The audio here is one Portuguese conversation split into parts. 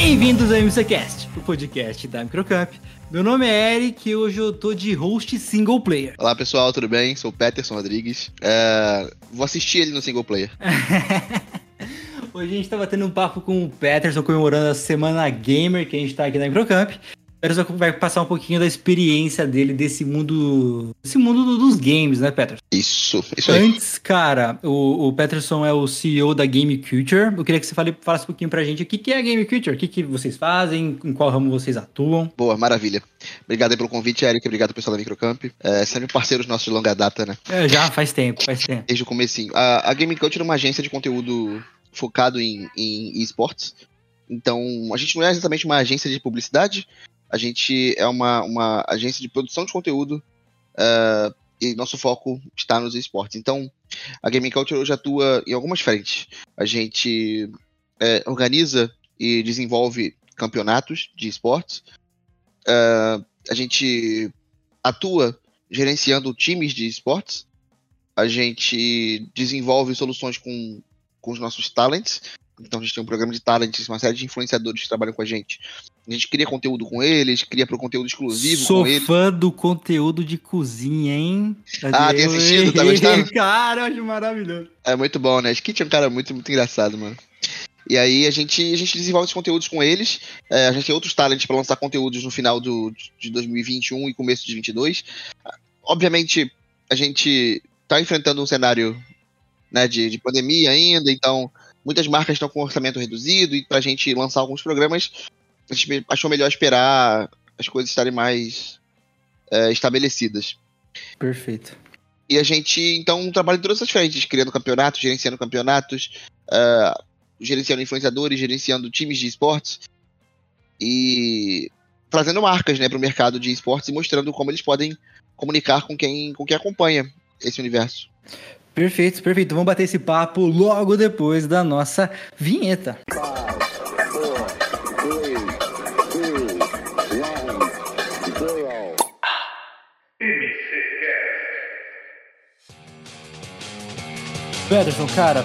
Bem-vindos ao MCCast, o podcast da Microcamp. Meu nome é Eric e hoje eu tô de host single player. Olá pessoal, tudo bem? Sou o Peterson Rodrigues. É, Vou assistir ele no single player. hoje a gente tá batendo um papo com o Peterson comemorando a Semana Gamer que a gente tá aqui na Microcamp. Peterson vai passar um pouquinho da experiência dele desse mundo. Desse mundo dos games, né, Peterson? Isso, isso aí. Antes, cara, o, o Peterson é o CEO da Game Culture. Eu queria que você fale, falasse um pouquinho pra gente o que, que é a Game Culture, o que, que vocês fazem, em qual ramo vocês atuam. Boa, maravilha. Obrigado aí pelo convite, Eric. Obrigado pessoal da Microcamp. É, sempre parceiros nossos de longa data, né? É, já faz tempo, faz tempo. Desde o comecinho. A, a Game Culture é uma agência de conteúdo focado em, em esportes. Então, a gente não é exatamente uma agência de publicidade, a gente é uma, uma agência de produção de conteúdo uh, e nosso foco está nos esportes. Então, a Gaming Culture hoje atua em algumas frentes. A gente é, organiza e desenvolve campeonatos de esportes. Uh, a gente atua gerenciando times de esportes. A gente desenvolve soluções com, com os nossos talents. Então a gente tem um programa de talents, uma série de influenciadores que trabalham com a gente. A gente cria conteúdo com eles, cria para conteúdo exclusivo Sou com eles. fã do conteúdo de cozinha, hein? Ah, tem assistido? Tá gostando? Cara, acho maravilhoso. É muito bom, né? Skit é um cara muito, muito engraçado, mano. E aí a gente, a gente desenvolve esses conteúdos com eles. É, a gente tem outros talents para lançar conteúdos no final do, de 2021 e começo de 2022. Obviamente, a gente tá enfrentando um cenário né, de, de pandemia ainda, então muitas marcas estão com orçamento reduzido e para a gente lançar alguns programas, a gente achou melhor esperar as coisas estarem mais é, estabelecidas. Perfeito. E a gente, então, trabalha em todas essas frentes, criando campeonatos, gerenciando campeonatos, uh, gerenciando influenciadores, gerenciando times de esportes e trazendo marcas né, para o mercado de esportes e mostrando como eles podem comunicar com quem, com quem acompanha esse universo. Perfeito, perfeito. Vamos bater esse papo logo depois da nossa vinheta. Peterson, cara,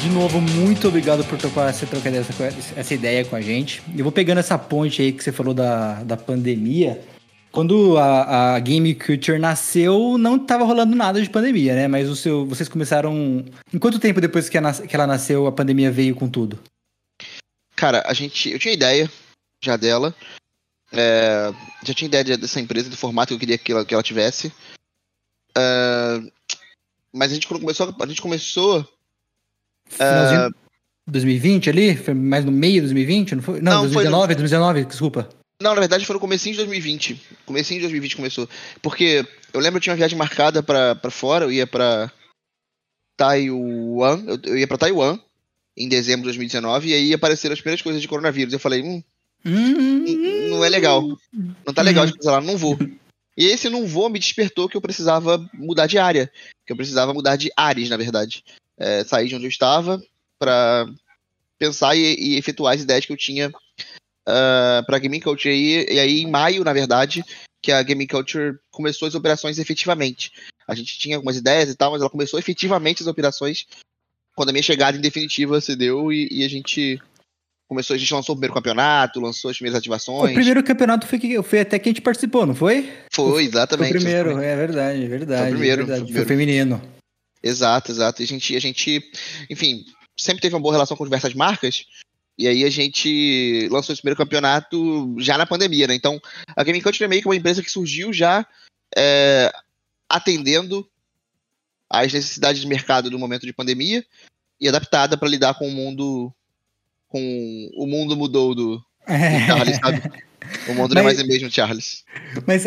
de novo, muito obrigado por trocar essa, trocar essa, essa ideia com a gente. Eu vou pegando essa ponte aí que você falou da, da pandemia. Quando a, a Game Culture nasceu, não estava rolando nada de pandemia, né? Mas o seu, vocês começaram. Em quanto tempo depois que, a, que ela nasceu, a pandemia veio com tudo? Cara, a gente. Eu tinha ideia já dela. É, já tinha ideia dessa empresa, do formato que eu queria que ela, que ela tivesse. É, mas a gente começou. A gente começou. Uh, 2020 ali? Foi mais no meio de 2020? Não foi? Não, não 2019, foi... 2019, desculpa. Não, na verdade foi no comecinho de 2020. Comecinho de 2020 começou. Porque eu lembro que eu tinha uma viagem marcada pra, pra fora, eu ia pra Taiwan, eu, eu ia pra Taiwan em dezembro de 2019, e aí apareceram as primeiras coisas de coronavírus. Eu falei, hum, hum não é legal. Não tá legal de fazer lá, não vou. E esse não vou me despertou que eu precisava mudar de área. Que eu precisava mudar de áreas, na verdade. É, sair de onde eu estava para pensar e, e, efetuar as ideias que eu tinha uh, para Gaming Culture. E, e aí, em maio, na verdade, que a Gaming Culture começou as operações efetivamente. A gente tinha algumas ideias e tal, mas ela começou efetivamente as operações quando a minha chegada em definitiva se deu e, e a gente começou, a gente lançou o primeiro campeonato, lançou as primeiras ativações. O primeiro campeonato foi, que, foi até que a gente participou, não foi? Foi, exatamente. Foi o primeiro, é verdade, é verdade. Foi o primeiro. É verdade. Foi, o feminino. Exato, exato. E a gente, a gente, enfim, sempre teve uma boa relação com diversas marcas, e aí a gente lançou esse primeiro campeonato já na pandemia, né? Então, a Gaming Country é meio que uma empresa que surgiu já é, atendendo às necessidades de mercado do momento de pandemia e adaptada para lidar com o mundo com o mundo mudou do, é. Charles, sabe? O mundo mas, não é mais o mesmo Charles. Mas,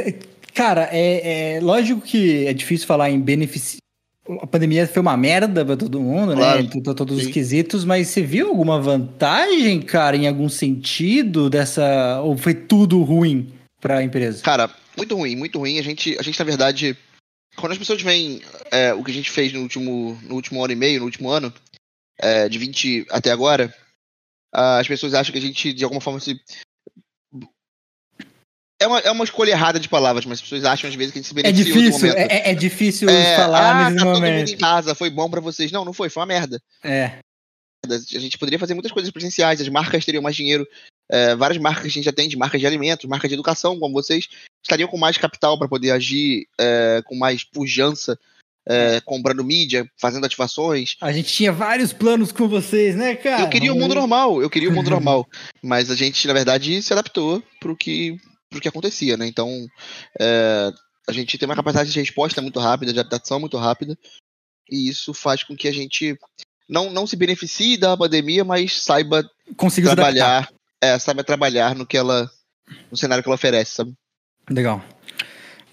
cara, é, é, lógico que é difícil falar em benefício a pandemia foi uma merda pra todo mundo, né? claro, né? Todos os quesitos, mas você viu alguma vantagem, cara, em algum sentido dessa. Ou foi tudo ruim pra empresa? Cara, muito ruim, muito ruim. A gente, a gente na verdade, quando as pessoas veem é, o que a gente fez no último, no último ano e meio, no último ano, é, de 20 até agora, as pessoas acham que a gente, de alguma forma, se é uma, é uma escolha errada de palavras, mas as pessoas acham às vezes que a gente se é beneficia é difícil, é, é, difícil é, falar ah, nesse tá momento. todo mundo em casa, foi bom para vocês. Não, não foi, foi uma merda. É. A gente poderia fazer muitas coisas presenciais, as marcas teriam mais dinheiro é, várias marcas que a gente atende, marcas de alimentos, marcas de educação, como vocês, estariam com mais capital para poder agir é, com mais pujança, é, comprando mídia, fazendo ativações. A gente tinha vários planos com vocês, né, cara? Eu queria o mundo normal, eu queria o mundo normal. Mas a gente, na verdade, se adaptou pro que, pro que acontecia, né? Então, é, a gente tem uma capacidade de resposta muito rápida, de adaptação muito rápida, e isso faz com que a gente não, não se beneficie da pandemia, mas saiba Consigo trabalhar, é, saiba trabalhar no que ela, no cenário que ela oferece, sabe? Legal.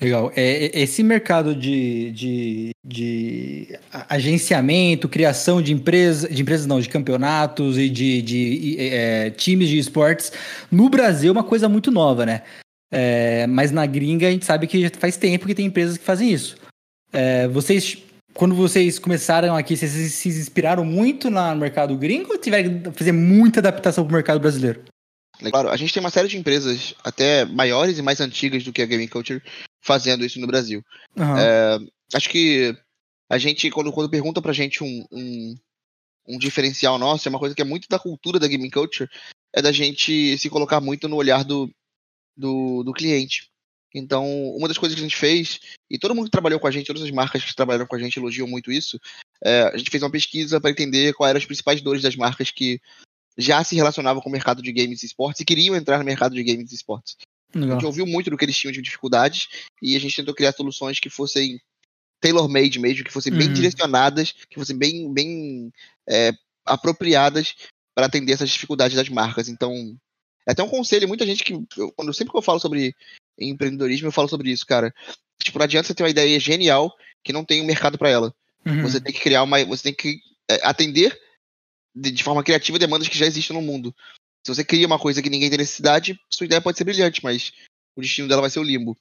Legal. É, esse mercado de, de, de agenciamento, criação de empresas, de empresas não, de campeonatos e de, de é, times de esportes, no Brasil é uma coisa muito nova, né? É, mas na gringa a gente sabe que já faz tempo que tem empresas que fazem isso. É, vocês, quando vocês começaram aqui, vocês se inspiraram muito no mercado gringo ou tiveram que fazer muita adaptação para o mercado brasileiro? Claro, a gente tem uma série de empresas até maiores e mais antigas do que a Gaming Culture fazendo isso no Brasil. Uhum. É, acho que a gente, quando, quando pergunta pra gente um, um, um, diferencial nosso, é uma coisa que é muito da cultura da Gaming Culture, é da gente se colocar muito no olhar do, do, do cliente. Então, uma das coisas que a gente fez, e todo mundo que trabalhou com a gente, todas as marcas que trabalharam com a gente elogiam muito isso, é, a gente fez uma pesquisa para entender quais eram as principais dores das marcas que já se relacionavam com o mercado de games e esportes e queriam entrar no mercado de games e esportes. Legal. A gente ouviu muito do que eles tinham de dificuldades e a gente tentou criar soluções que fossem tailor-made mesmo, que fossem uhum. bem direcionadas, que fossem bem, bem é, apropriadas para atender essas dificuldades das marcas. Então, é até um conselho, muita gente que, eu, quando sempre que eu falo sobre empreendedorismo, eu falo sobre isso, cara. Tipo, não adianta você ter uma ideia genial que não tem um mercado para ela. Uhum. Você tem que criar uma, você tem que é, atender de, de, forma criativa demandas que já existem no mundo. Se você cria uma coisa que ninguém tem necessidade, sua ideia pode ser brilhante, mas o destino dela vai ser o limbo.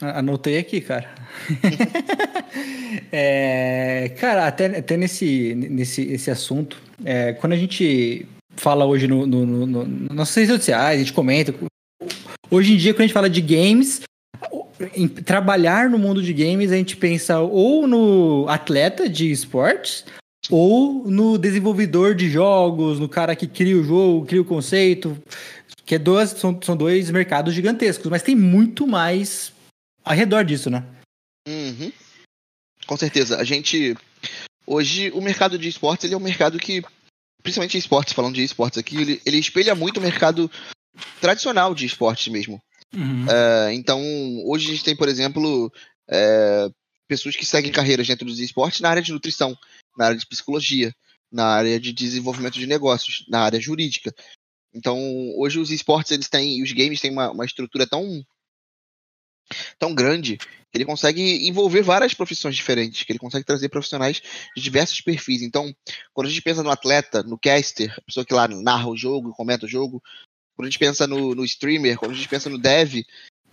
Anotei aqui, cara. é, cara, até, até nesse, nesse esse assunto, é, quando a gente fala hoje no, no, no, no, nas redes sociais, a gente comenta. Hoje em dia, quando a gente fala de games, trabalhar no mundo de games, a gente pensa ou no atleta de esportes, ou no desenvolvedor de jogos, no cara que cria o jogo, cria o conceito, que é dois, são, são dois mercados gigantescos, mas tem muito mais ao redor disso, né? Uhum. Com certeza. A gente. Hoje, o mercado de esportes ele é um mercado que, principalmente esportes, falando de esportes aqui, ele, ele espelha muito o mercado tradicional de esportes mesmo. Uhum. Uh, então, hoje a gente tem, por exemplo, uh, pessoas que seguem carreiras dentro dos esportes na área de nutrição na área de psicologia, na área de desenvolvimento de negócios, na área jurídica. Então, hoje os esportes eles têm, os games têm uma, uma estrutura tão tão grande ele consegue envolver várias profissões diferentes, que ele consegue trazer profissionais de diversos perfis. Então, quando a gente pensa no atleta, no caster, a pessoa que lá narra o jogo, comenta o jogo, quando a gente pensa no, no streamer, quando a gente pensa no dev,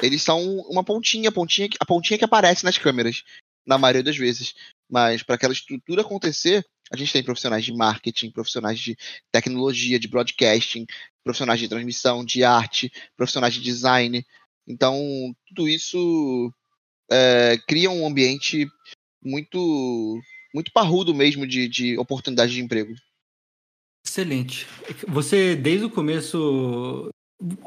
eles são uma pontinha, pontinha, a pontinha que aparece nas câmeras, na maioria das vezes. Mas para aquela estrutura acontecer, a gente tem profissionais de marketing, profissionais de tecnologia, de broadcasting, profissionais de transmissão, de arte, profissionais de design. Então, tudo isso é, cria um ambiente muito muito parrudo mesmo de, de oportunidade de emprego. Excelente. Você, desde o começo,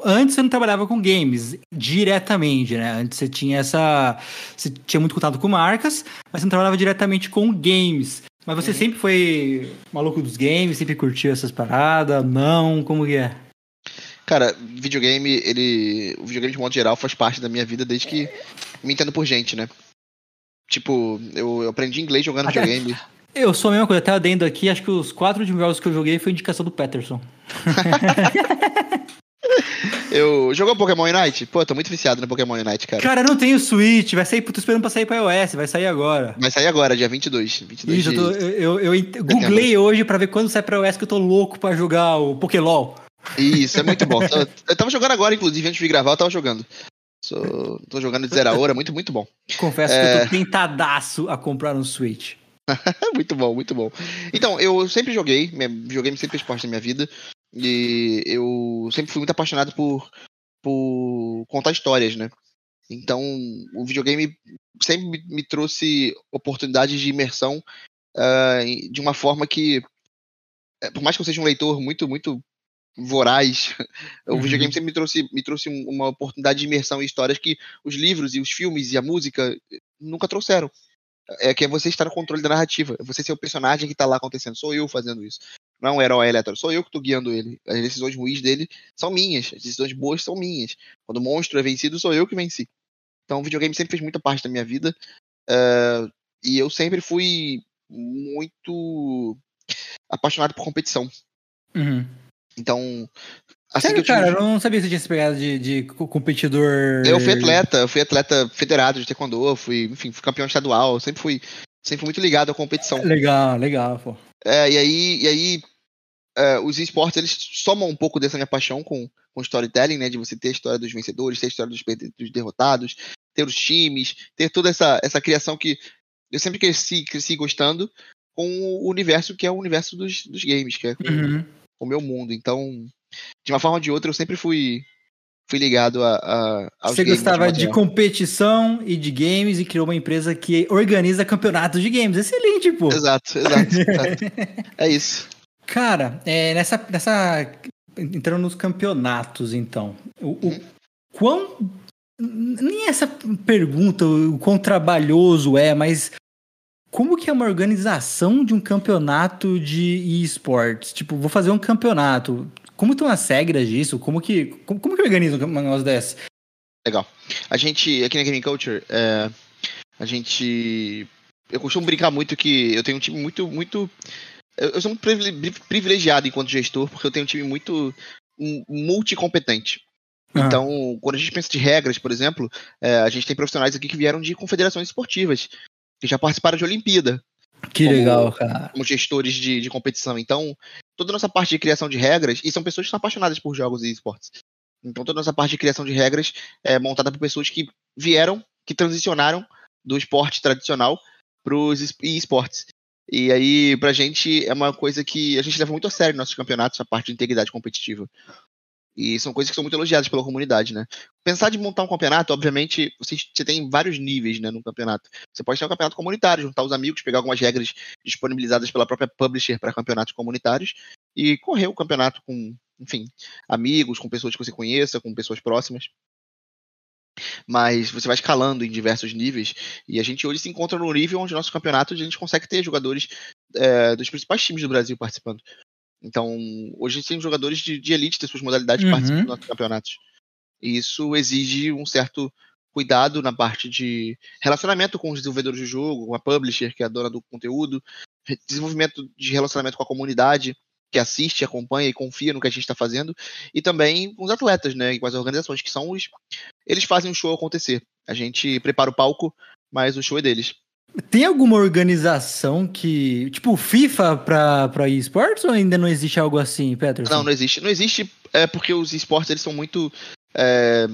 Antes você não trabalhava com games diretamente, né? Antes você tinha essa. Você tinha muito contato com marcas, mas você não trabalhava diretamente com games. Mas você uhum. sempre foi maluco dos games, sempre curtiu essas paradas? Não? Como que é? Cara, videogame, ele. O videogame de modo geral faz parte da minha vida desde que me entendo por gente, né? Tipo, eu, eu aprendi inglês jogando Até... videogame. Eu sou a mesma coisa, até adendo aqui, acho que os quatro de jogos que eu joguei foi indicação do Peterson. Eu jogou Pokémon Unite? Pô, tô muito viciado no Pokémon Unite, cara. Cara, não tenho Switch, vai sair, tô esperando pra sair pra iOS, vai sair agora. Vai sair agora, dia 22. 22 Isso, de... eu, tô, eu, eu, eu googlei hoje pra ver quando sai pra iOS que eu tô louco pra jogar o Pokélol. Isso, é muito bom. eu tava jogando agora, inclusive, antes de gravar, eu tava jogando. Sou, tô jogando de zero a hora, muito, muito bom. Confesso é... que eu tô é. tentadaço a comprar um Switch. muito bom, muito bom. Então, eu sempre joguei, joguei sempre esporte na minha vida. E eu sempre fui muito apaixonado por, por contar histórias, né? Então, o videogame sempre me, me trouxe oportunidades de imersão uh, de uma forma que, eh, por mais que eu seja um leitor muito, muito voraz. O Uhum. videogame sempre me trouxe, me trouxe uma oportunidade de imersão em histórias que os livros e os filmes e a música nunca trouxeram. É que é você estar no controle da narrativa. É você ser o personagem que tá lá acontecendo. Sou eu fazendo isso. Não é um herói aleatório. Sou eu que tô guiando ele. As decisões ruins dele são minhas. As decisões boas são minhas. Quando o monstro é vencido, sou eu que venci. Então o videogame sempre fez muita parte da minha vida. eh, e eu sempre fui muito apaixonado por competição. Uhum. Então, assim Sério, eu tive- cara, eu não sabia que você tinha essa pegada de, de co- competidor. Eu fui atleta, eu fui atleta federado de taekwondo, fui, enfim, fui campeão estadual, sempre fui, sempre fui muito ligado à competição. Legal, legal, pô. É, e aí, e aí é, os esportes eles somam um pouco dessa minha paixão com, com storytelling, né? De você ter a história dos vencedores, ter a história dos, dos derrotados, ter os times, ter toda essa, essa criação que eu sempre cresci, cresci gostando com o universo que é o universo dos, dos games, que é Uhum. O meu mundo. Então, de uma forma ou de outra, eu sempre fui, fui ligado a, a, aos Você gostava de geral. competição e de games e criou uma empresa que organiza campeonatos de games. Excelente, pô. Exato, exato, exato. É isso. Cara, é, nessa, nessa. Entrando nos campeonatos, então. O, o quão. Nem essa pergunta, o quão trabalhoso é, mas. Como que é uma organização de um campeonato de esportes? Tipo, vou fazer um campeonato. Como estão as regras disso? Como que, como, como que organiza um negócio desse? Legal. A gente, aqui na Gaming Culture, é, a gente. Eu costumo brincar muito que eu tenho um time muito. muito eu sou muito privile- privilegiado enquanto gestor, porque eu tenho um time muito multicompetente. Ah. Então, quando a gente pensa de regras, por exemplo, é, a gente tem profissionais aqui que vieram de confederações esportivas, que já participaram de Olimpíada, Que Como- legal, cara. como gestores de, de competição. Então, toda a nossa parte de criação de regras, e são pessoas que são apaixonadas por jogos e esportes. Então, toda a nossa parte de criação de regras é montada por pessoas que vieram, que transicionaram do esporte tradicional para os esportes. E aí, pra gente, é uma coisa que a gente leva muito a sério nos nossos campeonatos, a parte de integridade competitiva. E são coisas que são muito elogiadas pela comunidade, né? Pensar de montar um campeonato, obviamente, você, você tem vários níveis, né, no campeonato. Você pode ter um campeonato comunitário, juntar os amigos, pegar algumas regras disponibilizadas pela própria publisher para campeonatos comunitários e correr o campeonato com, enfim, amigos, com pessoas que você conheça, com pessoas próximas. Mas você vai escalando em diversos níveis e a gente hoje se encontra no nível onde nosso campeonato a gente consegue ter jogadores é, dos principais times do Brasil participando. Então, hoje a gente tem jogadores de, de elite das suas modalidades Uhum. participando dos nossos campeonatos. E isso exige um certo cuidado na parte de relacionamento com os desenvolvedores do jogo, com a publisher, que é a dona do conteúdo, desenvolvimento de relacionamento com a comunidade, que assiste, acompanha e confia no que a gente está fazendo, e também com os atletas, né, e com as organizações, que são os. Eles fazem o show acontecer. A gente prepara o palco, mas o show é deles. Tem alguma organização que. Tipo, FIFA pra, pra esportes ou ainda não existe algo assim, Peterson? Não, não existe. Não existe é porque os esportes eles são muito é,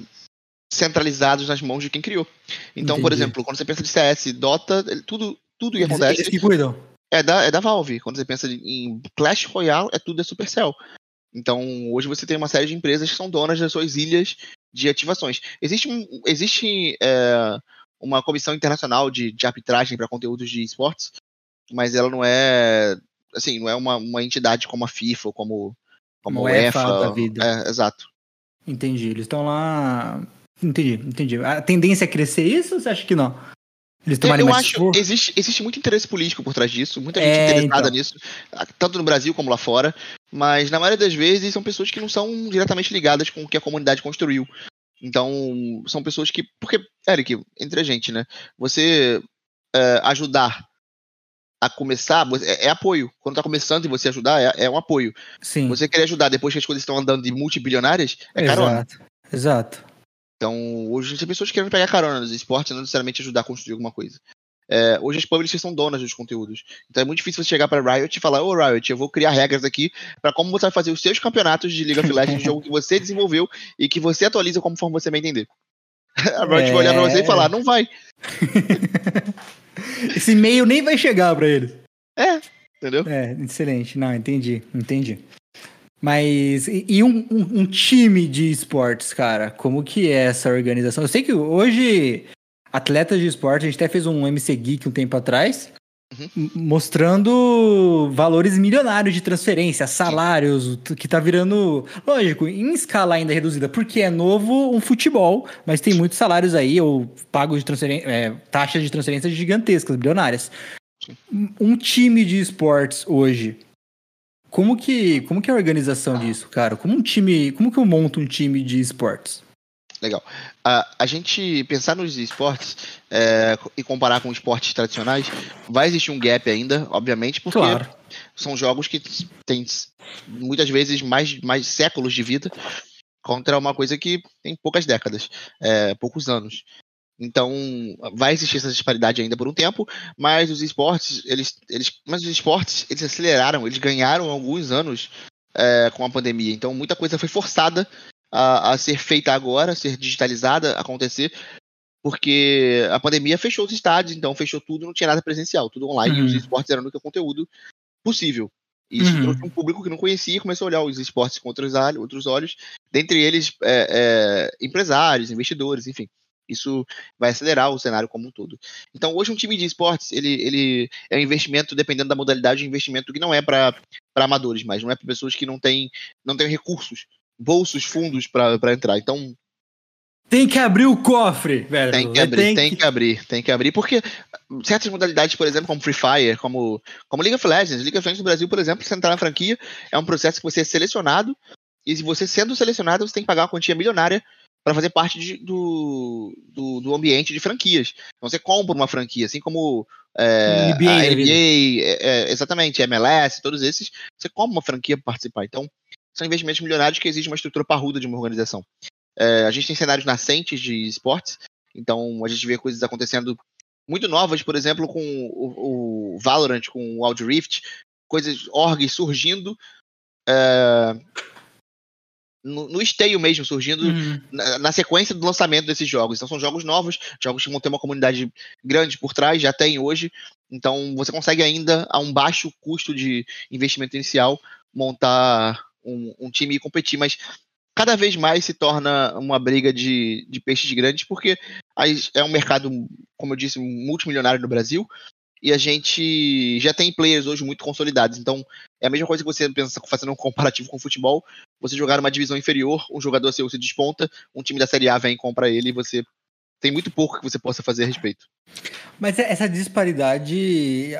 centralizados nas mãos de quem criou. Então, por Entendi. exemplo, quando você pensa de CS, Dota, tudo, tudo que acontece eles que cuidam. é da, é da Valve. Quando você pensa em Clash Royale, é tudo da Supercell. Então, hoje você tem uma série de empresas que são donas das suas ilhas de ativações. Existe, existe é, uma comissão internacional de, de arbitragem para conteúdos de esportes, mas ela não é assim, não é uma, uma entidade como a FIFA ou como, como a UEFA UEFA. da vida. É, exato. Entendi. Eles estão lá. Entendi, entendi. A tendência é crescer isso ou você acha que não? Eles tomarem Eu mais acho esforço? existe, existe muito interesse político por trás disso, muita É, gente interessada então. nisso, tanto no Brasil como lá fora, mas na maioria das vezes são pessoas que não são diretamente ligadas com o que a comunidade construiu. Então, são pessoas que. Porque, Eric, entre a gente, né? Você é, ajudar a começar é, é apoio. Quando tá começando e você ajudar, é, é um apoio. Sim. Você querer ajudar depois que as coisas estão andando de multibilionárias, é carona. Exato. Exato. Então, hoje tem pessoas querendo pegar carona nos esportes não necessariamente ajudar a construir alguma coisa. É, hoje as publishers são donas dos conteúdos. Então é muito difícil você chegar para Riot e falar: Ô Riot, eu vou criar regras aqui para como você vai fazer os seus campeonatos de League of Legends, jogo que você desenvolveu e que você atualiza como forma você vai entender. A Riot vai olhar para você e falar: não vai. Esse e-mail nem vai chegar pra eles. É, entendeu? É, excelente. Não, entendi, entendi. Mas, e, e um, um- um time de esportes, cara? Como que é essa organização? Eu sei que hoje, atletas de esporte, a gente até fez um MC Geek um tempo atrás. Uhum. Mostrando valores milionários de transferência, salários, que tá virando, lógico, em escala ainda reduzida, porque é novo um futebol, mas tem muitos salários aí, ou pagos de transferência, é, taxas de transferência gigantescas, bilionárias. Um time de esportes hoje, como que, como que é a organização disso, cara? Como um time, como que eu monto um time de esportes? Legal. A, a gente pensar nos esportes é, e comparar com esportes tradicionais, vai existir um gap ainda, obviamente, porque claro. são jogos que têm muitas vezes mais, mais séculos de vida contra uma coisa que tem poucas décadas, é, poucos anos. Então, vai existir essa disparidade ainda por um tempo, mas os esportes, eles, eles, mas os esportes, eles aceleraram, eles ganharam alguns anos é, com a pandemia. Então, muita coisa foi forçada a, a ser feita agora, a ser digitalizada, acontecer, porque a pandemia fechou os estádios, então fechou tudo, não tinha nada presencial, tudo online, uhum. e os esportes eram o único conteúdo possível. E isso uhum. trouxe um público que não conhecia e começou a olhar os esportes com outros, outros olhos, dentre eles é, é, empresários, investidores, enfim. Isso vai acelerar o cenário como um todo. Então, hoje, um time de esportes, ele, ele é um investimento, dependendo da modalidade, um investimento que não é para amadores, mas não é para pessoas que não têm, não têm recursos bolsos, fundos para entrar. Então. Tem que abrir o cofre, velho. Tem que abrir, tem, tem que... que... abrir, tem que abrir, porque certas modalidades, por exemplo, como Free Fire, como, como League of Legends, League of Legends no Brasil, por exemplo, você entrar na franquia, é um processo que você é selecionado, e você sendo selecionado, você tem que pagar uma quantia milionária para fazer parte de, do, do, do, ambiente de franquias. Então você compra uma franquia, assim como é, NBA, a NBA, é, é, exatamente, MLS, todos esses, você compra uma franquia para participar. Então, são investimentos milionários que exigem uma estrutura parruda de uma organização. É, a gente tem cenários nascentes de esportes, então a gente vê coisas acontecendo muito novas, por exemplo, com o, o Valorant, com o Wild Rift, coisas orgs surgindo é, no, no, esteio mesmo, surgindo uhum. na, na, sequência do lançamento desses jogos. Então são jogos novos, jogos que vão ter uma comunidade grande por trás, já tem hoje. Então você consegue ainda, a um baixo custo de investimento inicial, montar um, um time e competir, mas cada vez mais se torna uma briga de, de peixes grandes, porque é um mercado, como eu disse, multimilionário no Brasil, e a gente já tem players hoje muito consolidados. Então, é a mesma coisa que você pensa fazendo um comparativo com o futebol, você jogar uma divisão inferior, um jogador seu se desponta, um time da Série A vem e compra ele e você tem muito pouco que você possa fazer a respeito. Mas essa disparidade,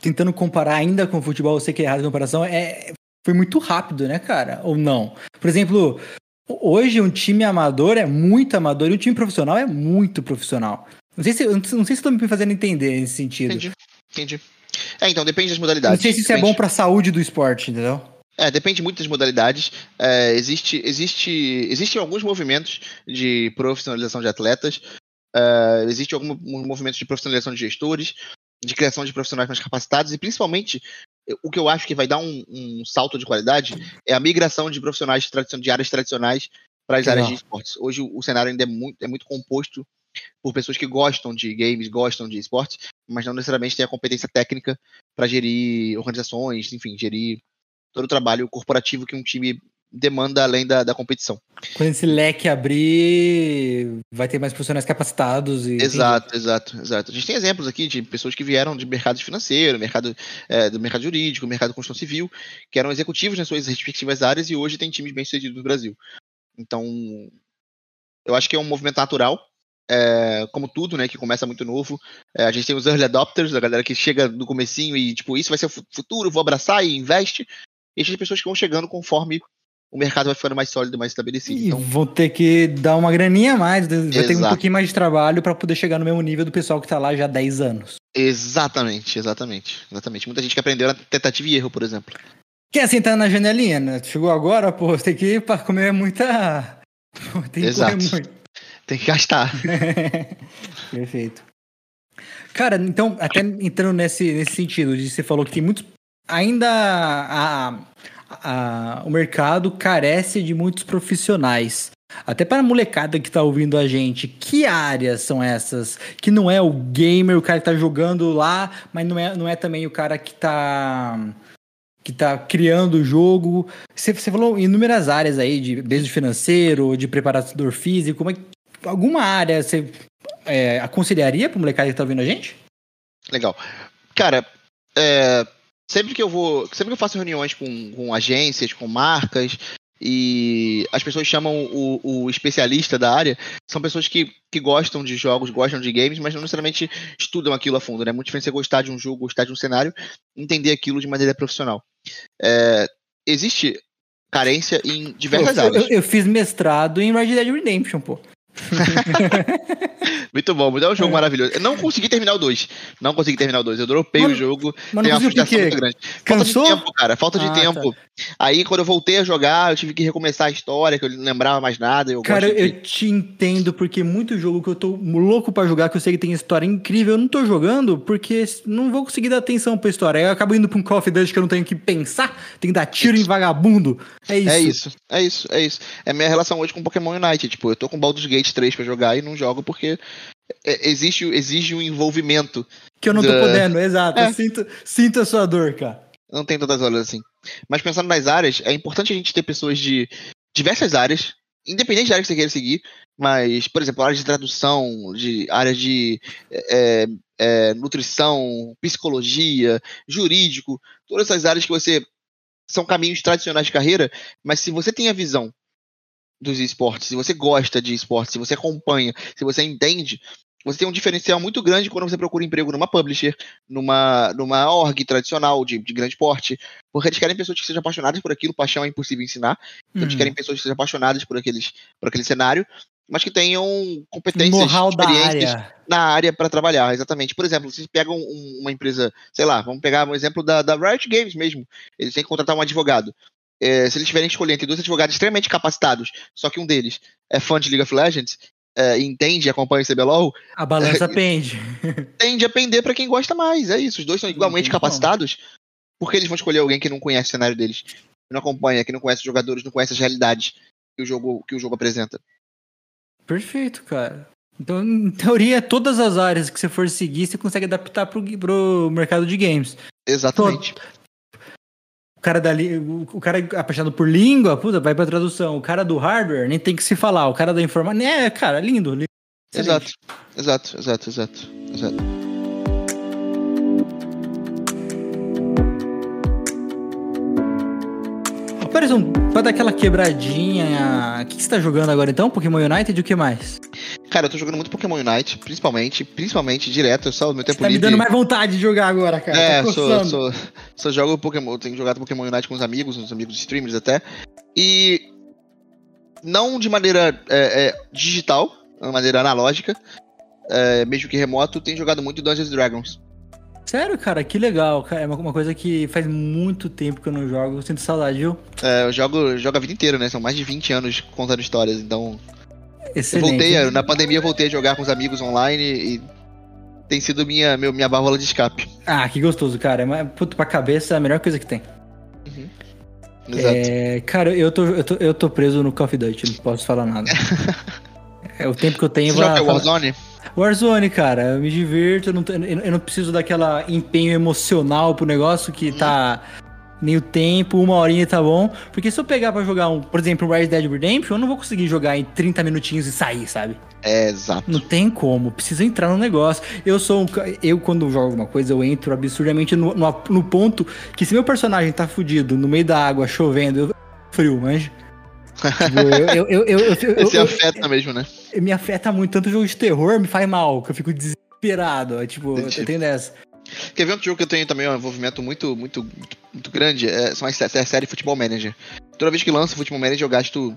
tentando comparar ainda com o futebol, eu sei que é errado a comparação, é, foi muito rápido, né, cara? Ou não? Por exemplo, hoje um time amador é muito amador e um time profissional é muito profissional. Não sei se, não sei se estou me fazendo entender nesse sentido. Entendi, entendi. É, então, depende das modalidades. Não sei se isso é depende. é bom para a saúde do esporte, entendeu? É, depende muito das modalidades. É, existe, existe, existem alguns movimentos de profissionalização de atletas. É, existe alguns movimentos de profissionalização de gestores, de criação de profissionais mais capacitados e principalmente o que eu acho que vai dar um, um, salto de qualidade é a migração de profissionais de áreas tradicionais para as áreas de esportes. Hoje o cenário ainda é muito, é muito composto por pessoas que gostam de games, gostam de esportes, mas não necessariamente têm a competência técnica para gerir organizações, enfim, gerir todo o trabalho corporativo que um time demanda além da, da competição. Quando esse leque abrir, vai ter mais profissionais capacitados. E... Exato, exato, exato. A gente tem exemplos aqui de pessoas que vieram de mercado financeiro, mercado, é, do mercado jurídico, mercado de construção civil, que eram executivos nas suas respectivas áreas e hoje tem times bem sucedidos no Brasil. Então, eu acho que é um movimento natural. É, como tudo, né, que começa muito novo, é, a gente tem os early adopters, a galera que chega no comecinho e, tipo, isso vai ser o futuro, vou abraçar e investe, e a gente tem pessoas que vão chegando conforme o mercado vai ficando mais sólido, mais estabelecido. E então... vão ter que dar uma graninha a mais, vai Exato. ter um pouquinho mais de trabalho para poder chegar no mesmo nível do pessoal que está lá já há 10 anos. Exatamente, exatamente, exatamente. Muita gente que aprendeu na tentativa e erro, por exemplo. Quem é assim tá na janelinha, né? Chegou agora, pô, tem que ir para comer muita. tem que Exato. comer muito. Tem que gastar. Perfeito. Cara, então, até entrando nesse, nesse sentido, de você falou que tem muitos. Ainda a, a, o mercado carece de muitos profissionais. Até para a molecada que está ouvindo a gente, que áreas são essas? Que não é o gamer, o cara que está jogando lá, mas não é, não é também o cara que está que tá criando o jogo. Você, você falou inúmeras áreas aí, de, desde financeiro, de preparador físico. Mas alguma área você é, aconselharia para o molecada que está ouvindo a gente? Legal. Cara, é, sempre que eu vou. Sempre que eu faço reuniões com, com agências, com marcas, e as pessoas chamam o, o, especialista da área, são pessoas que, que gostam de jogos, gostam de games, mas não necessariamente estudam aquilo a fundo, né? É muito diferente você gostar de um jogo, gostar de um cenário, entender aquilo de maneira profissional. É, existe carência em diversas áreas. Eu, eu, fiz mestrado em Red Dead Redemption, pô. muito bom, é um jogo é. maravilhoso. Eu não consegui terminar o 2. Não consegui terminar o 2. Eu dropei mano, o jogo. Tem uma frustração muito grande. Falta Cansou? de tempo, cara. Falta de ah, tempo. Tá. Aí, quando eu voltei a jogar, eu tive que recomeçar a história, que eu não lembrava mais nada. Eu cara, de... eu te entendo, porque muito jogo que eu tô louco para jogar, que eu sei que tem história incrível, eu não tô jogando porque não vou conseguir dar atenção pra história. Aí eu acabo indo pra um Call of Duty que eu não tenho que pensar, tenho que dar tiro isso. em vagabundo. É isso. É isso, é isso, é isso. É minha relação hoje com Pokémon Unite. Tipo, eu tô com Baldur's Gate 3 para jogar e não jogo porque é, existe, exige um envolvimento. Que eu não tô da... podendo, exato. É. Sinto, sinto a sua dor, cara. Não tem tantas horas assim. Mas pensando nas áreas, é importante a gente ter pessoas de diversas áreas, independente da área que você queira seguir, mas, por exemplo, áreas de tradução, de áreas de é, é, nutrição, psicologia, jurídico, todas essas áreas que você são caminhos tradicionais de carreira, mas se você tem a visão dos esportes, se você gosta de esportes, se você acompanha, se você entende, você tem um diferencial muito grande quando você procura emprego numa publisher, numa, numa org tradicional de, de grande porte, porque eles querem pessoas que sejam apaixonadas por aquilo, paixão é impossível ensinar, então uhum. eles querem pessoas que sejam apaixonadas por, aqueles, por aquele cenário, mas que tenham competências, experiências área. na área para trabalhar, exatamente. Por exemplo, se pegam um, uma empresa, sei lá, vamos pegar um exemplo da, da Riot Games mesmo, eles têm que contratar um advogado é, se eles tiverem que escolher entre dois advogados extremamente capacitados, só que um deles é fã de League of Legends, é, entende e acompanha o CBLOL. A balança pende. Tende a pender para quem gosta mais. É isso. Os dois são igualmente capacitados. Porque eles vão escolher alguém que não conhece o cenário deles, que não acompanha, que não conhece os jogadores, não conhece as realidades que o jogo, que o jogo apresenta. Perfeito, cara. Então, em teoria, todas as áreas que você for seguir, você consegue adaptar pro, pro mercado de games. Exatamente cara dali, o cara apaixonado por língua, puta, vai pra tradução. O cara do hardware nem tem que se falar. O cara da informática, é, cara, lindo. lindo. Exato, exato, exato, exato, exato. Parizão, pra dar aquela quebradinha, o que, que você tá jogando agora então? Pokémon United e o que mais? Cara, eu tô jogando muito Pokémon Unite, principalmente, principmente direto, só o meu tempo tá livre. tá me dando mais vontade de jogar agora, cara. É, sou, sou, sou jogo Pokémon, tenho jogado Pokémon Unite com os amigos, uns amigos streamers até. E não de maneira é, é, digital, de maneira analógica, é, mesmo que remoto, tenho jogado muito Dungeons Dragons. Sério, cara, que legal. É uma coisa que faz muito tempo que eu não jogo. Eu sinto saudade, viu? É, eu jogo, jogo a vida inteira, né? São mais de 20 anos contando histórias, então Excelente. Eu voltei, na pandemia eu voltei a jogar com os amigos online e tem sido minha, meu, minha válvula de escape. Ah, que gostoso, cara. É puto pra cabeça é a melhor coisa que tem. Uhum. Exato. É, cara, eu tô, eu, tô, eu tô preso no Call of Duty, não posso falar nada. é o tempo que eu tenho. Você joga Warzone? Warzone, cara, eu me divirto, eu não, eu não preciso daquela empenho emocional pro negócio que uhum. tá meio tempo, uma horinha tá bom. Porque se eu pegar pra jogar, um, por exemplo, um Red Dead Redemption, eu não vou conseguir jogar em 30 minutinhos e sair, sabe? É, exato. Não tem como, precisa entrar no negócio. Eu sou um, Eu, quando jogo alguma coisa, eu entro absurdamente no, no, no ponto que se meu personagem tá fudido no meio da água, chovendo, eu frio, manja. Tipo, eu, eu, eu, eu, Esse afeta mesmo, né? Me afeta muito. Tanto jogo de terror me faz mal, que eu fico desesperado. Tipo, Entendi. eu tenho dessa. Quer ver outro jogo que eu tenho também um envolvimento muito, muito, muito, muito grande? É, são as, é a série Futebol Manager. Toda vez que lança Futebol Manager, eu gasto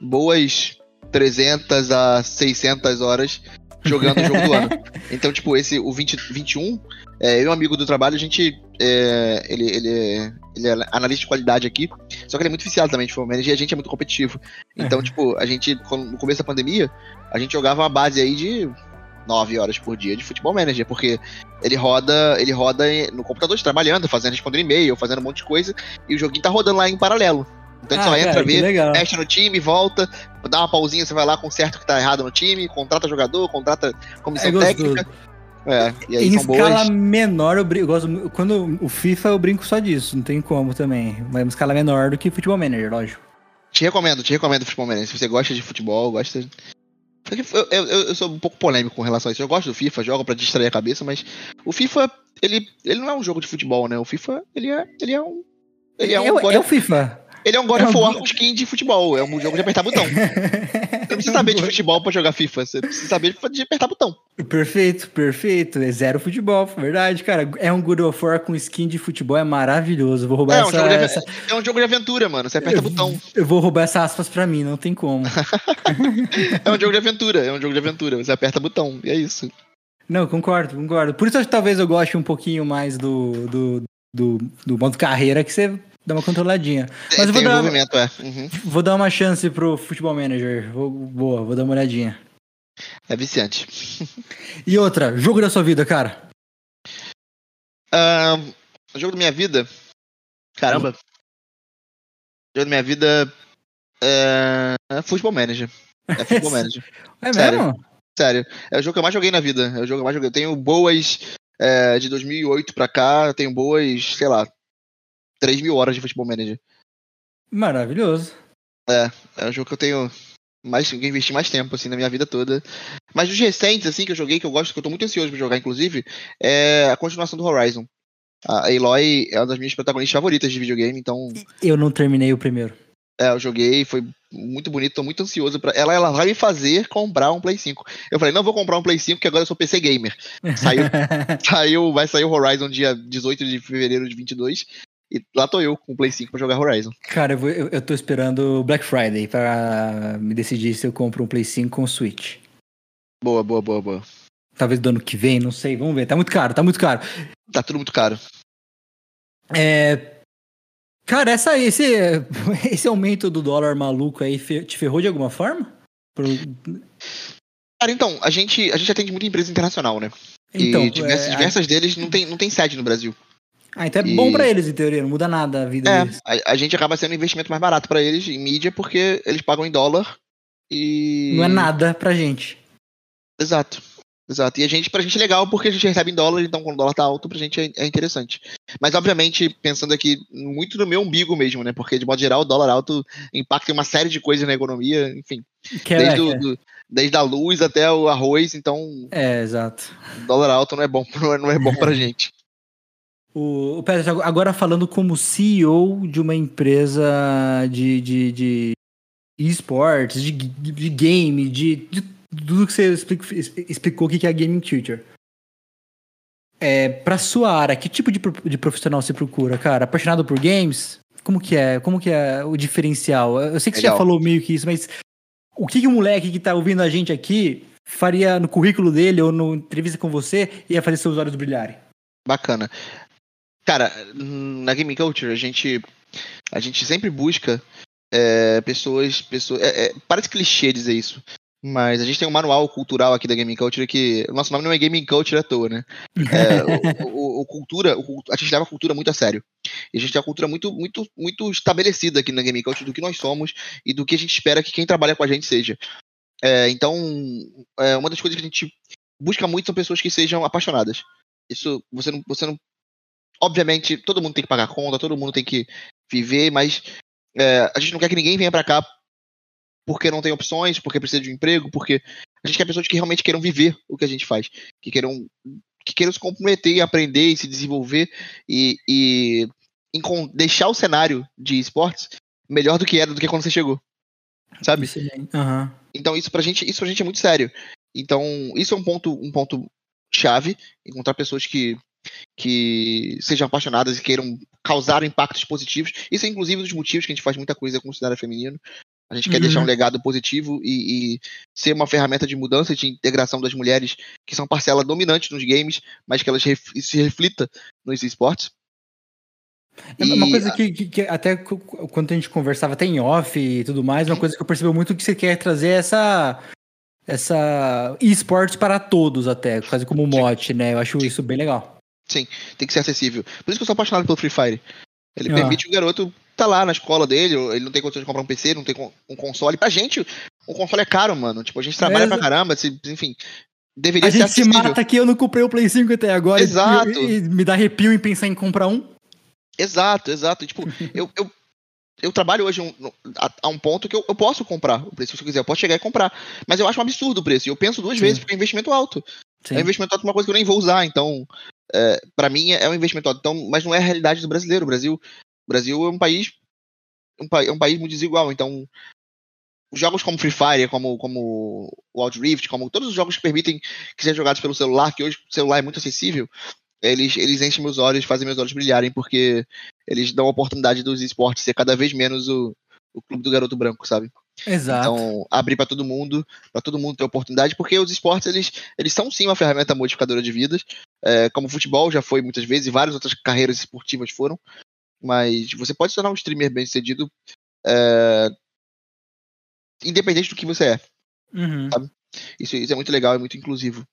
boas 300 a 600 horas jogando o jogo do ano. Então, tipo, esse, o 20, 21, é, eu e um amigo do trabalho, a gente. É, ele, ele, ele é analista de qualidade aqui, só que ele é muito viciado também de Futebol Manager e a gente é muito competitivo. Então, tipo, a gente, no começo da pandemia, a gente jogava uma base aí de 9 horas por dia de Futebol Manager, porque ele roda, ele roda no computador trabalhando, fazendo respondendo e-mail, fazendo um monte de coisa, e o joguinho tá rodando lá em paralelo. Então ah, só cara, entra, vê, mexe no time, volta, dá uma pausinha, você vai lá, conserta o que tá errado no time, contrata jogador, contrata comissão é técnica. É, e aí em escala boas. menor, eu, brinco, eu gosto. Quando o FIFA eu brinco só disso, não tem como também. Mas uma escala menor do que Futebol Manager, lógico. Te recomendo, te recomendo Futebol Manager. Se você gosta de futebol, gosta Eu, eu, eu, sou um pouco polêmico com relação a isso. Eu gosto do FIFA, jogo para distrair a cabeça, mas o FIFA, ele, ele não é um jogo de futebol, né? O FIFA, ele é, ele é um. Ele é, um é, é o FIFA. Ele é um God of War com skin de futebol. É um jogo de apertar botão. Precisa saber de futebol pra jogar FIFA. Você precisa saber de apertar botão. Perfeito, perfeito. É zero futebol, verdade, cara. É um God of War com skin de futebol, é maravilhoso. Vou roubar é, essa, um de, essa... é um jogo de aventura, mano. Você aperta eu, botão. Eu vou roubar essa aspas pra mim, não tem como. é um jogo de aventura, é um jogo de aventura. Você aperta botão, e é isso. Não, concordo, concordo. Por isso que talvez eu goste um pouquinho mais do, do, do, do modo carreira, que você dá uma controladinha. Mas eu vou dar, é. Uhum. vou dar uma chance pro Futebol Manager. Vou, boa, vou dar uma olhadinha. É viciante. e outra, jogo da sua vida, cara? Uh, jogo da minha vida? Caramba. Jogo da minha vida é, é Futebol Manager. É Futebol Manager. é Sério. mesmo? Sério. É o jogo que eu mais joguei na vida. É o jogo que eu mais joguei. Eu tenho boas é, de 2008 pra cá. Tenho boas, sei lá, 3 mil horas de Futebol Manager. Maravilhoso. É, é um jogo que eu tenho mais, que investi mais tempo, assim, na minha vida toda. Mas dos recentes, assim, que eu joguei, que eu gosto, que eu tô muito ansioso pra jogar, inclusive, é a continuação do Horizon. A Aloy é uma das minhas protagonistas favoritas de videogame, então. Eu não terminei o primeiro. É, eu joguei, foi muito bonito, tô muito ansioso para ela, ela vai me fazer comprar um Play 5. Eu falei, não vou comprar um Play 5 porque agora eu sou PC gamer. Saiu, saiu, vai sair o Horizon dia 18 de fevereiro de 22 e lá tô eu com o Play 5 pra jogar Horizon. Cara, eu, vou, eu, eu tô esperando Black Friday pra me decidir se eu compro um Play 5 com Switch. Boa, boa, boa, boa. Talvez do ano que vem, não sei, vamos ver. Tá muito caro, tá muito caro. Tá tudo muito caro. É. Cara, essa, esse, esse aumento do dólar maluco aí te ferrou de alguma forma? Pro... Cara, então, a gente, a gente atende muita empresa internacional, né? Então, e diversas, é, diversas deles não tem, não tem sede no Brasil. Ah, então é e... bom para eles, em teoria, não muda nada a vida é, deles. A, a gente acaba sendo um investimento mais barato para eles em mídia porque eles pagam em dólar e. Não é nada pra gente. Exato. Exato. E a gente, pra gente é legal porque a gente recebe em dólar, então quando o dólar tá alto, pra gente é, é interessante. Mas, obviamente, pensando aqui muito no meu umbigo mesmo, né? Porque, de modo geral, o dólar alto impacta em uma série de coisas na economia, enfim. Que é, desde, é, o, do, desde a luz até o arroz, então. É, exato. Dólar alto não é bom, não é bom pra gente. O, Pedro, agora falando como CEO de uma empresa de, de, de esportes, de, de game, de, de tudo que você explicou, explicou o que é a Gaming Future. É, pra sua área, que tipo de, de profissional você procura, cara? Apaixonado por games? Como que é? Como que é o diferencial? Eu sei que Legal. você já falou meio que isso, mas o que, que o moleque que tá ouvindo a gente aqui faria no currículo dele ou na entrevista com você ia fazer seus olhos brilharem? Bacana. Cara, na Game Culture a gente, a gente sempre busca é, pessoas. pessoas é, é, parece clichê dizer isso. Mas a gente tem um manual cultural aqui da Gaming Culture que. O nosso nome não é Gaming Culture à toa, né? É, o, o, o, cultura, o, a gente leva a cultura muito a sério. E a gente tem uma cultura muito, muito, muito estabelecida aqui na Gaming Culture do que nós somos e do que a gente espera que quem trabalha com a gente seja. É, então, é, uma das coisas que a gente busca muito são pessoas que sejam apaixonadas. Isso você não, você não obviamente, todo mundo tem que pagar conta, todo mundo tem que viver, mas é, a gente não quer que ninguém venha para cá porque não tem opções, porque precisa de um emprego, porque a gente quer pessoas que realmente queiram viver o que a gente faz, que queiram, que queiram se comprometer, aprender e se desenvolver e, e deixar o cenário de esportes melhor do que era do que quando você chegou. Sabe? Uhum. Então isso pra gente, isso pra gente é muito sério. Então, isso é um ponto, um ponto chave, encontrar pessoas que que sejam apaixonadas e queiram causar impactos positivos. Isso é inclusive um dos motivos que a gente faz muita coisa com o cenário feminino. A gente uhum. quer deixar um legado positivo e, e, ser uma ferramenta de mudança e de integração das mulheres que são parcela dominante nos games, mas que elas ref se reflita nos esportes. É uma e, coisa que, que, que, até quando a gente conversava até em off e tudo mais, uma coisa que eu percebi muito que você quer trazer essa essa esportes para todos até, quase como mote, né? Eu acho isso bem legal. Sim, tem que ser acessível. Por isso que eu sou apaixonado pelo Free Fire. Ele ah. permite o garoto tá lá na escola dele, ele não tem condições de comprar um PC, não tem um console. Pra gente, um console é caro, mano. Tipo, a gente trabalha é, pra caramba, enfim. Deveria a ser gente se mata que eu não comprei o Play 5 até agora. Exato. E, e me dá arrepio em pensar em comprar um. Exato, exato. Tipo, eu, eu eu trabalho hoje um, a, a, um ponto que eu, eu, posso comprar o preço se eu quiser, eu posso chegar e comprar. Mas eu acho um absurdo o preço. E eu penso duas Sim. vezes, porque é investimento alto. Sim. É um investimento alto uma coisa que eu nem vou usar. Então, é, para mim é um investimento alto. Então, mas não é a realidade do brasileiro. O Brasil, o Brasil é um país. Um, é um país muito desigual. Então, jogos como Free Fire, como, como Wild Rift, como todos os jogos que permitem que sejam jogados pelo celular, que hoje o celular é muito acessível, eles, eles enchem meus olhos, fazem meus olhos brilharem, porque eles dão a oportunidade dos esportes ser cada vez menos o, o clube do garoto branco, sabe? Exato. Então, abrir para todo mundo, para todo mundo ter oportunidade, porque os esportes, eles, eles são sim uma ferramenta modificadora de vidas, é, como o futebol já foi muitas vezes, e várias outras carreiras esportivas foram, mas você pode se tornar um streamer bem sucedido, é, independente do que você é, uhum. Isso, isso é muito legal, é muito inclusivo.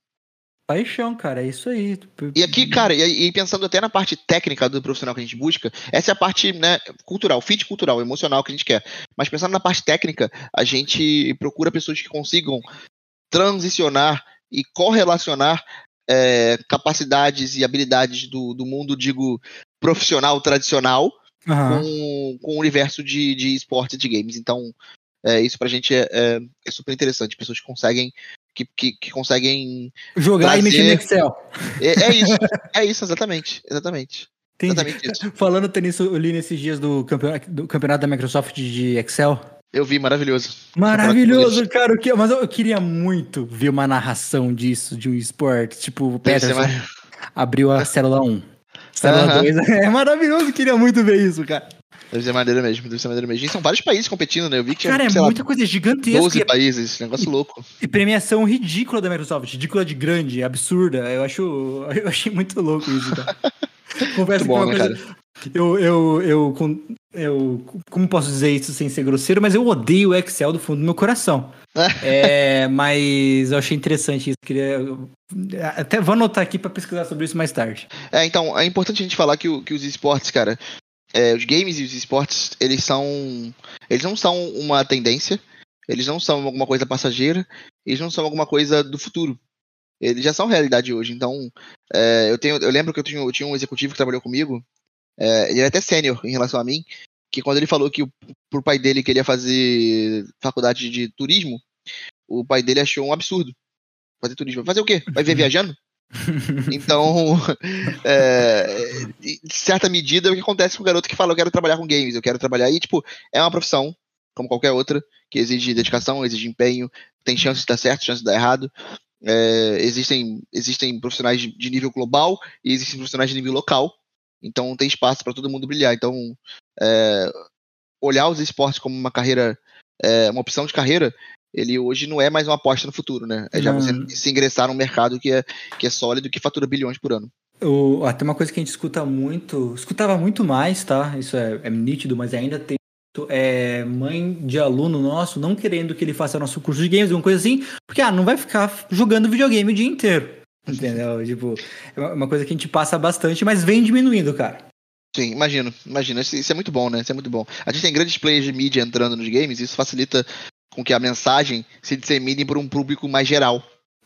Paixão, cara, é isso aí. E aqui, cara, e, e, pensando até na parte técnica do profissional que a gente busca, essa é a parte né, cultural, fit cultural, emocional que a gente quer. Mas pensando na parte técnica, a gente procura pessoas que consigam transicionar e correlacionar é, capacidades e habilidades do, do mundo, digo, profissional tradicional uhum. com, com o universo de, de esportes e de games. Então, é, isso pra gente é, é, é super interessante. Pessoas que conseguem que, que, que conseguem jogar trazer... e mexer no Excel. É, é isso, é isso, exatamente. Exatamente. Exatamente isso. Falando nisso, eu li nesses dias do campeonato, do campeonato da Microsoft de Excel. Eu vi, maravilhoso. Maravilhoso, cara. Eu que, mas eu, queria muito ver uma narração disso, de um esporte. Tipo, o Peterson abriu a célula 1. Célula 2. É maravilhoso, queria muito ver isso, cara. Deve ser maneiro mesmo, deve ser maneiro mesmo. E são vários países competindo, né? Eu vi que tinha, Cara, é muita lá, coisa gigantesca. 12 países, esse negócio e, louco. E premiação ridícula da Microsoft, ridícula de grande, absurda. Eu acho. Eu achei muito louco isso. Confesso muito bom, que é né, cara? Eu, eu, eu, eu, como posso dizer isso sem ser grosseiro, mas eu odeio o Excel do fundo do meu coração. é, mas eu achei interessante isso. Queria, até vou anotar aqui para pesquisar sobre isso mais tarde. É, então, é importante a gente falar que, que os esportes, cara, é, os games e os esportes, eles são. Eles não são uma tendência, eles não são alguma coisa passageira, eles não são alguma coisa do futuro. Eles já são realidade hoje. Então, é, eu, tenho, eu lembro que eu tinha, eu tinha um executivo que trabalhou comigo, é, ele era até sênior em relação a mim, que quando ele falou que o, pro pai dele que ele ia fazer faculdade de turismo, o pai dele achou um absurdo fazer turismo. Fazer o quê? Vai ver viajando? Então, é, certa medida, é o que acontece com o garoto que fala: Eu quero trabalhar com games, eu quero trabalhar. E, tipo, é uma profissão, como qualquer outra, que exige dedicação, exige empenho, tem chance de dar certo, chance de dar errado. É, existem, existem profissionais de nível global e existem profissionais de nível local. Então, tem espaço para todo mundo brilhar. Então, é, olhar os esportes como uma carreira, é, uma opção de carreira, ele hoje não é mais uma aposta no futuro, né? É já você se ingressar num mercado que é, que é sólido, que fatura bilhões por ano. O, até uma coisa que a gente escuta muito, escutava muito mais, tá? Isso é, é nítido, mas ainda tem é, mãe de aluno nosso não querendo que ele faça nosso curso de games, alguma coisa assim, porque ah, não vai ficar jogando videogame o dia inteiro. Entendeu? tipo, é uma coisa que a gente passa bastante, mas vem diminuindo, cara. Sim, imagino, imagino. Isso, isso, é muito bom, né? Isso é muito bom. A gente tem grandes players de mídia entrando nos games, isso facilita com que a mensagem se dissemine para um público mais geral.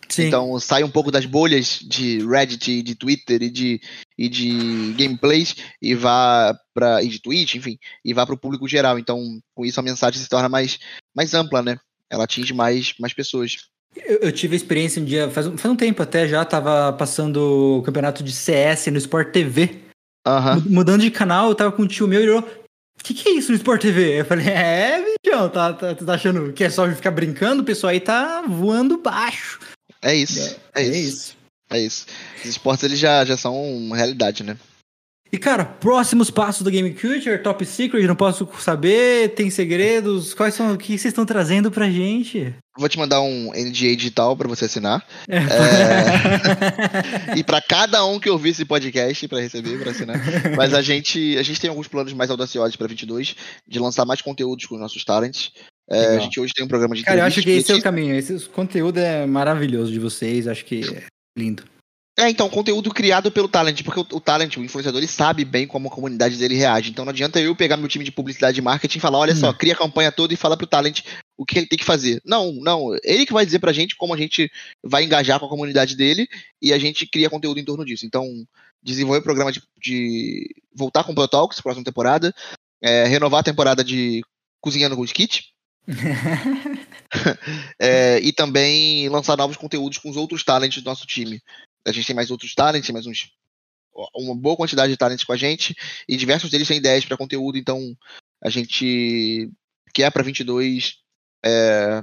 Sim. Então sai um pouco das bolhas de Reddit, de Twitter e de, e de gameplays e vá para e de Twitch, enfim, e vá para o público geral. Então com isso a mensagem se torna mais, mais ampla, né? Ela atinge mais, mais pessoas. Eu, eu tive a experiência um dia, faz, faz um tempo até já, tava passando o campeonato de CS no Sport TV. Uhum. Mudando de canal, eu tava com um tio meu e ele que, que é isso no Sport TV? Eu falei, é, bichão, tá, tá, tá achando que é só ficar brincando? O pessoal aí tá voando baixo. É isso, é, é, é isso. isso. É isso. Os esportes eles já, já são uma realidade, né? E cara, próximos passos do Game Culture, Top Secret, não posso saber, tem segredos, quais são, o que vocês estão trazendo pra gente? Vou te mandar um NDA digital para você assinar. É. É... e para cada um que ouvir esse podcast para receber, para assinar. Mas a gente, a gente tem alguns planos mais audaciosos para 22, de lançar mais conteúdos com os nossos talents. É, a gente hoje tem um programa de Cara, eu acho que esse é o caminho. Esse conteúdo é maravilhoso de vocês, acho que é lindo. É, então, conteúdo criado pelo talent, porque o, o talent, o influenciador, ele sabe bem como a comunidade dele reage. Então não adianta eu pegar meu time de publicidade e marketing e falar, olha hum. só, cria a campanha toda e fala pro talent o que ele tem que fazer. Não, não. Ele que vai dizer pra gente como a gente vai engajar com a comunidade dele e a gente cria conteúdo em torno disso. Então, desenvolver o programa de, de voltar com o Pro Talks, próxima temporada, é, renovar a temporada de Cozinhando com o Skit. é, e também lançar novos conteúdos com os outros talentos do nosso time. A gente tem mais outros talentos, tem mais uns uma boa quantidade de talentos com a gente e diversos deles têm ideias para conteúdo, então a gente quer para 22 é,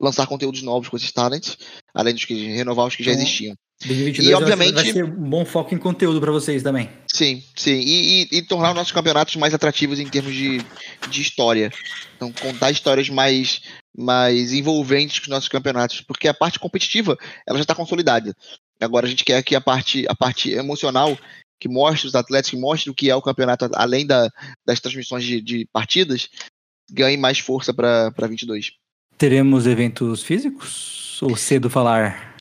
lançar conteúdos novos com esses talentos, além dos que renovar os que já existiam. 2022 e obviamente vai ser um bom foco em conteúdo para vocês também. Sim, sim, e, e, e, tornar os nossos campeonatos mais atrativos em termos de, de história. Então contar histórias mais mais envolventes com os nossos campeonatos, porque a parte competitiva ela já está consolidada. Agora a gente quer que a parte a parte emocional que mostre os atletas, que mostre o que é o campeonato além da, das transmissões de, de partidas, ganhe mais força para 22. Teremos eventos físicos? Ou cedo falar?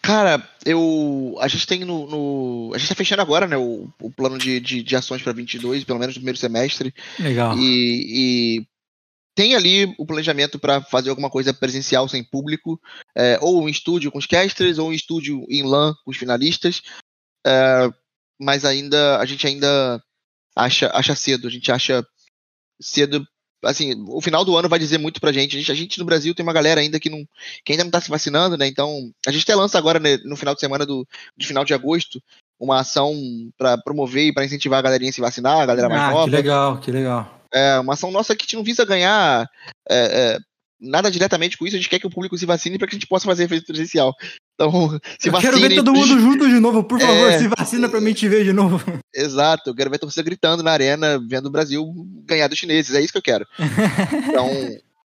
Cara, eu. A gente tem no. no a gente tá fechando agora, né? O, o plano de, de, de ações para 22, pelo menos no primeiro semestre. Legal. E, e tem ali o planejamento para fazer alguma coisa presencial sem público, é, ou um estúdio com os casters, ou um estúdio em LAN com os finalistas. É, mas ainda. A gente ainda acha, acha cedo. A gente acha cedo assim, o final do ano vai dizer muito pra gente. A, gente. a gente no Brasil tem uma galera ainda que não que ainda não tá se vacinando, né? Então, a gente até lança agora né, no final de semana do de final de agosto uma ação para promover e para incentivar a galerinha a se vacinar, a galera mais ah, nova. Que legal, que legal. É, uma ação nossa que a gente não visa ganhar é, é, nada diretamente com isso, a gente quer que o público se vacine para que a gente possa fazer efeito presencial. Então, se eu Quero ver todo mundo junto de novo, por favor, é, se vacina pra mim te ver de novo. Exato, eu quero ver a torcida gritando na arena, vendo o Brasil ganhar dos chineses, é isso que eu quero. Então,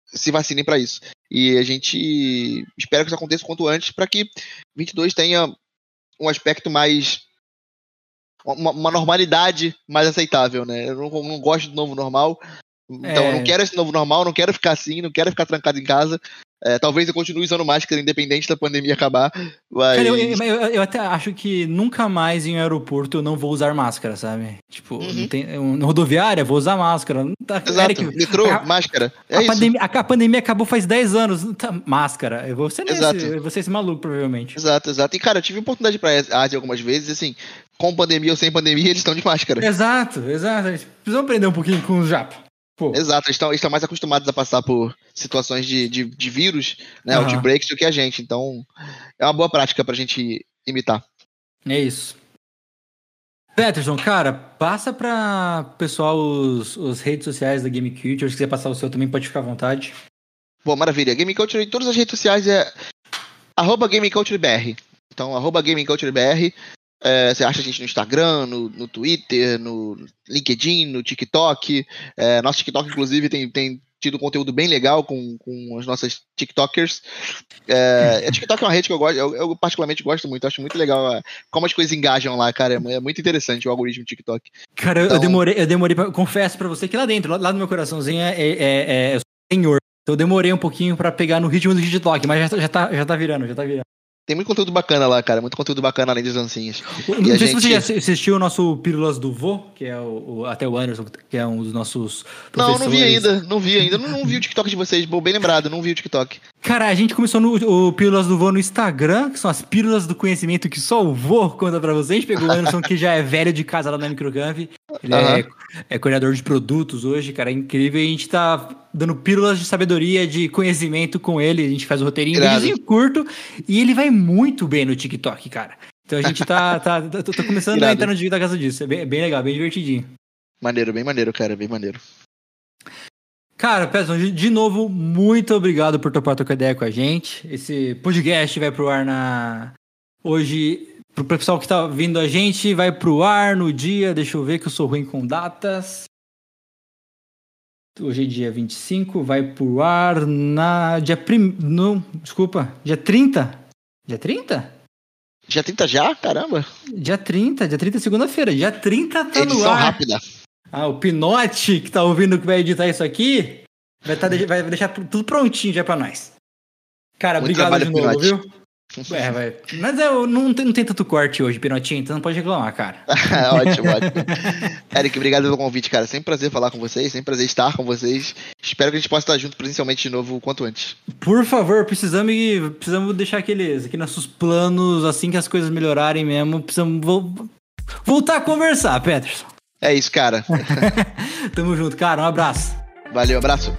se vacinem para isso. E a gente espera que isso aconteça quanto antes para que 22 tenha um aspecto mais uma, uma, normalidade mais aceitável, né? Eu não, não gosto do novo normal, então, é. eu não é. quero esse novo normal, não quero ficar assim, não quero ficar trancado em casa. É, talvez eu continue usando máscara independente da pandemia acabar. Mas... Cara, eu, eu, eu, até acho que nunca mais em aeroporto eu não vou usar máscara, sabe? Tipo, uhum. tem, rodoviária vou usar máscara. Tá, Exato, Eric, metrô, a, máscara. É a, pandemia, a, a, pandemia acabou faz 10 anos. Tá, máscara. Eu vou ser nesse, eu vou ser esse maluco, provavelmente. Exato, exato. E, cara, eu tive oportunidade pra Ásia algumas vezes, assim, com pandemia ou sem pandemia, eles estão de máscara. Exato, exato. Precisamos aprender um pouquinho com os japo. Pô. Exato, eles estão, mais acostumados a passar por situações de, de, de vírus, né, uhum. outbreaks, do que a gente. Então, é uma boa prática pra gente imitar. É isso. Peterson, cara, passa para pessoal os, os redes sociais da Game Culture. Se quiser passar o seu também, pode ficar à vontade. Bom, maravilha. Game Culture em todas as redes sociais é arroba GameCultureBR. Então, arroba GameCultureBR. É, você acha a gente no Instagram, no, no Twitter, no LinkedIn, no TikTok. É, nosso TikTok, inclusive, tem, tem tido conteúdo bem legal com, com as nossas TikTokers. É, a TikTok é uma rede que eu gosto, eu, eu particularmente gosto muito, acho muito legal como as coisas engajam lá, cara. É, é muito interessante o algoritmo TikTok. Cara, então... eu demorei, eu demorei pra, confesso pra você que lá dentro, lá, lá no meu coraçãozinho é, é, é, é senhor. Então eu demorei um pouquinho pra pegar no ritmo do TikTok, mas já, já, tá, já tá virando, já tá virando. Tem muito conteúdo bacana lá, cara. Muito conteúdo bacana além das dancinhas. Não sei gente... se você já assistiu o nosso Pílulas do Vô, que é o, o, até o Anderson, que é um dos nossos Não, não vi ainda. Não vi ainda. Não, não vi o TikTok de vocês. Bom, bem lembrado. Não vi o TikTok. Cara, a gente começou no o Pílulas do Vô no Instagram, que são as pílulas do conhecimento que só o Vô conta pra vocês. A gente pegou o Anderson, que já é velho de casa lá na Microcamp. Ele é, é coordenador de produtos hoje, cara. É incrível. E a gente tá dando pílulas de sabedoria, de conhecimento com ele. A gente faz o roteirinho, um curto. E ele vai muito bem no TikTok, cara. Então a gente tá, tá, tá, tá começando Irado. a entrar no vídeo da casa disso. É bem, bem legal, bem divertidinho. Maneiro, bem maneiro, cara. Bem maneiro. Cara, Peterson, de novo, muito obrigado por topar trocar ideia com a gente. Esse podcast vai pro ar na. Hoje, pro pessoal que tá vindo a gente, vai pro ar no dia. Deixa eu ver que eu sou ruim com datas. Hoje é dia 25, vai pro ar na. Dia prim... Não, desculpa, dia 30? Dia 30? Dia 30 já? Caramba! Dia 30, dia 30 segunda-feira. Dia 30 tá Edição no ar. rápida. Ah, o Pinote, que tá ouvindo que vai editar isso aqui, vai, tá, vai deixar tudo prontinho já pra nós. Cara, Muito obrigado de novo, Pinote. viu? É, vai. Mas eu não, tem, não tem tanto corte hoje, Pinotinho, então não pode reclamar, cara. ótimo, ótimo. Eric, obrigado pelo convite, cara. Sempre prazer falar com vocês, sempre prazer estar com vocês. Espero que a gente possa estar junto presencialmente de novo o quanto antes. Por favor, precisamos, precisamos deixar aqueles aqui nossos planos, assim que as coisas melhorarem mesmo, precisamos vo voltar a conversar, Peterson. É isso, cara. Tamo junto, cara. Um abraço. Valeu, abraço.